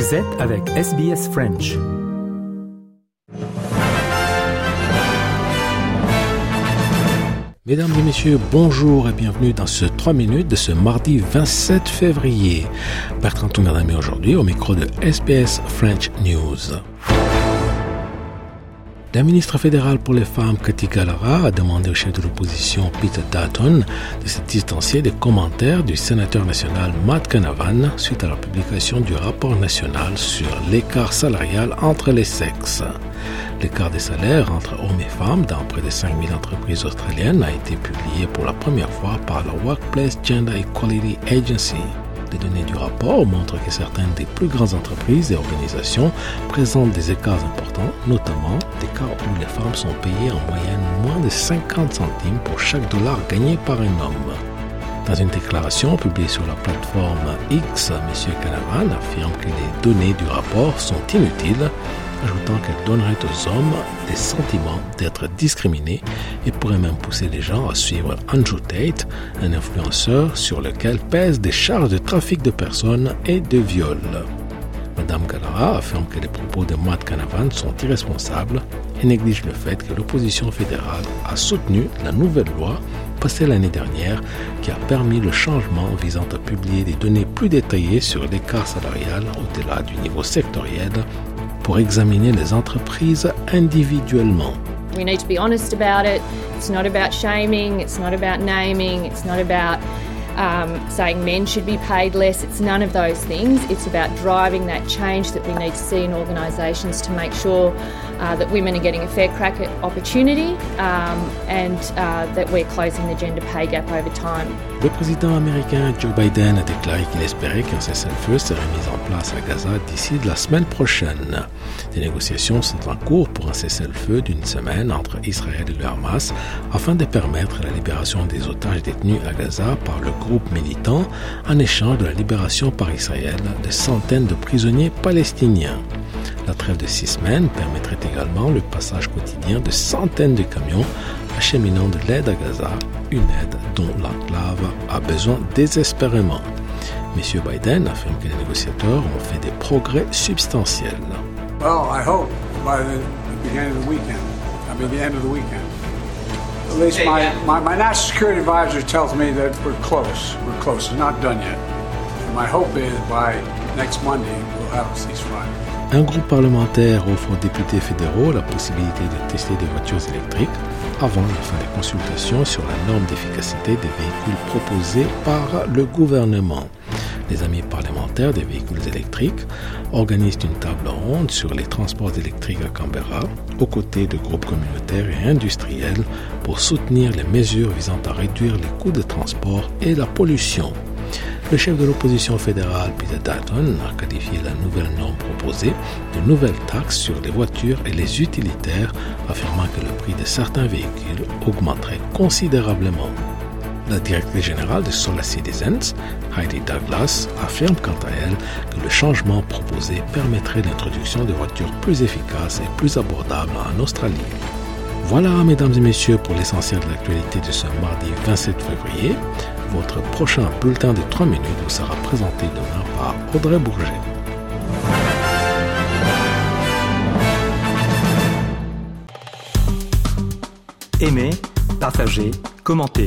Vous êtes avec SBS French. Mesdames et messieurs, bonjour et bienvenue dans ce 3 minutes de ce mardi 27 février. Bertrand Toumerdami aujourd'hui au micro de SBS French News. La ministre fédérale pour les femmes, Cathy Gallagher, a demandé au chef de l'opposition, Peter Dutton, de se distancier des commentaires du sénateur national Matt Canavan suite à la publication du rapport national sur l'écart salarial entre les sexes. L'écart des salaires entre hommes et femmes dans près de 5000 entreprises australiennes a été publié pour la première fois par la Workplace Gender Equality Agency. Les données du rapport montrent que certaines des plus grandes entreprises et organisations présentent des écarts importants, notamment des cas où les femmes sont payées en moyenne moins de 50 centimes pour chaque dollar gagné par un homme. Dans une déclaration publiée sur la plateforme X, M. Canavan affirme que les données du rapport sont inutiles ajoutant qu'elle donnerait aux hommes des sentiments d'être discriminés et pourrait même pousser les gens à suivre Andrew Tate, un influenceur sur lequel pèsent des charges de trafic de personnes et de viol. Madame Gallara affirme que les propos de Matt Canavan sont irresponsables et néglige le fait que l'opposition fédérale a soutenu la nouvelle loi passée l'année dernière qui a permis le changement visant à publier des données plus détaillées sur l'écart salarial au-delà du niveau sectoriel pour examiner les entreprises individuellement. We need to be honest about it. It's not about shaming, it's not about naming, it's not about saying men should be paid less. It's none of those things. It's about driving that change that we need to see in organisations to make sure that women are getting a fair crack at opportunity and that we're closing the gender pay gap over time. Le président américain Joe Biden a déclaré qu'il espérait qu'un cessez-le-feu serait mis en place à Gaza d'ici la semaine prochaine. Des négociations sont en cours pour un cessez-le-feu d'une semaine entre Israël et le Hamas afin de permettre la libération des otages détenus à Gaza par le groupe militant en échange de la libération par Israël de centaines de prisonniers palestiniens. La trêve de six semaines permettrait également le passage quotidien de centaines de camions acheminant de l'aide à Gaza, une aide dont l'enclave a besoin désespérément. M. Biden affirme que les négociateurs ont fait des progrès substantiels. At least my, my, my national security advisor tells me that we're close. We're close. It's not done yet. And my hope is by next Monday we'll have a ceasefire. Un groupe parlementaire offre aux députés fédéraux la possibilité de tester des voitures électriques avant la fin des consultations sur la norme d'efficacité des véhicules proposés par le gouvernement. Les amis parlementaires des véhicules électriques organisent une table ronde sur les transports électriques à Canberra, aux côtés de groupes communautaires et industriels, pour soutenir les mesures visant à réduire les coûts de transport et la pollution. Le chef de l'opposition fédérale, Peter Dutton, a qualifié la nouvelle norme proposée de nouvelle taxe sur les voitures et les utilitaires, affirmant que le prix de certains véhicules augmenterait considérablement. La directrice générale de Solar Citizens, Heidi Douglas, affirme quant à elle que le changement proposé permettrait l'introduction de voitures plus efficaces et plus abordables en Australie. Voilà, mesdames et messieurs, pour l'essentiel de l'actualité de ce mardi 27 février. Votre prochain bulletin de 3 minutes vous sera présenté demain par Audrey Bourget. Aimez, partagez, commentez.